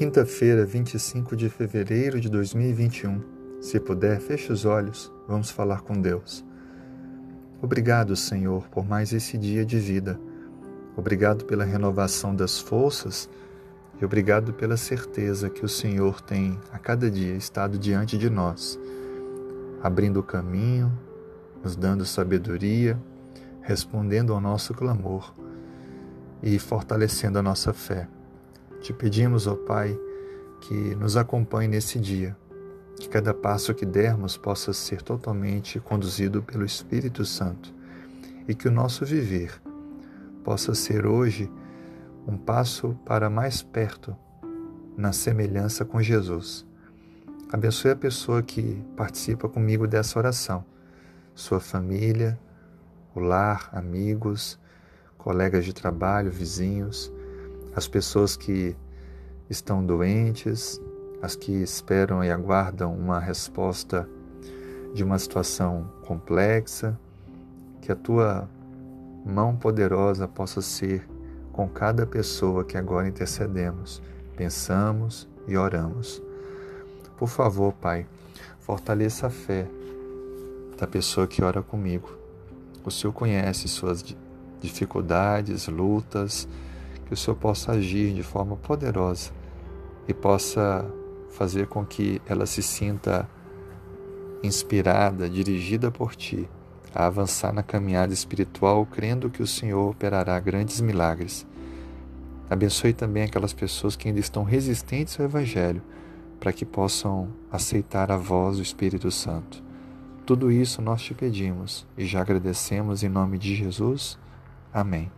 Quinta-feira, 25 de fevereiro de 2021. Se puder, feche os olhos, vamos falar com Deus. Obrigado, Senhor, por mais esse dia de vida. Obrigado pela renovação das forças e obrigado pela certeza que o Senhor tem a cada dia estado diante de nós, abrindo o caminho, nos dando sabedoria, respondendo ao nosso clamor e fortalecendo a nossa fé. Te pedimos, ó Pai, que nos acompanhe nesse dia, que cada passo que dermos possa ser totalmente conduzido pelo Espírito Santo. E que o nosso viver possa ser hoje um passo para mais perto na semelhança com Jesus. Abençoe a pessoa que participa comigo dessa oração, sua família, o lar, amigos, colegas de trabalho, vizinhos as pessoas que estão doentes, as que esperam e aguardam uma resposta de uma situação complexa, que a tua mão poderosa possa ser com cada pessoa que agora intercedemos, pensamos e oramos. Por favor, Pai, fortaleça a fé da pessoa que ora comigo. O Senhor conhece suas dificuldades, lutas, que o Senhor possa agir de forma poderosa e possa fazer com que ela se sinta inspirada, dirigida por Ti, a avançar na caminhada espiritual, crendo que o Senhor operará grandes milagres. Abençoe também aquelas pessoas que ainda estão resistentes ao Evangelho, para que possam aceitar a voz do Espírito Santo. Tudo isso nós te pedimos e já agradecemos em nome de Jesus. Amém.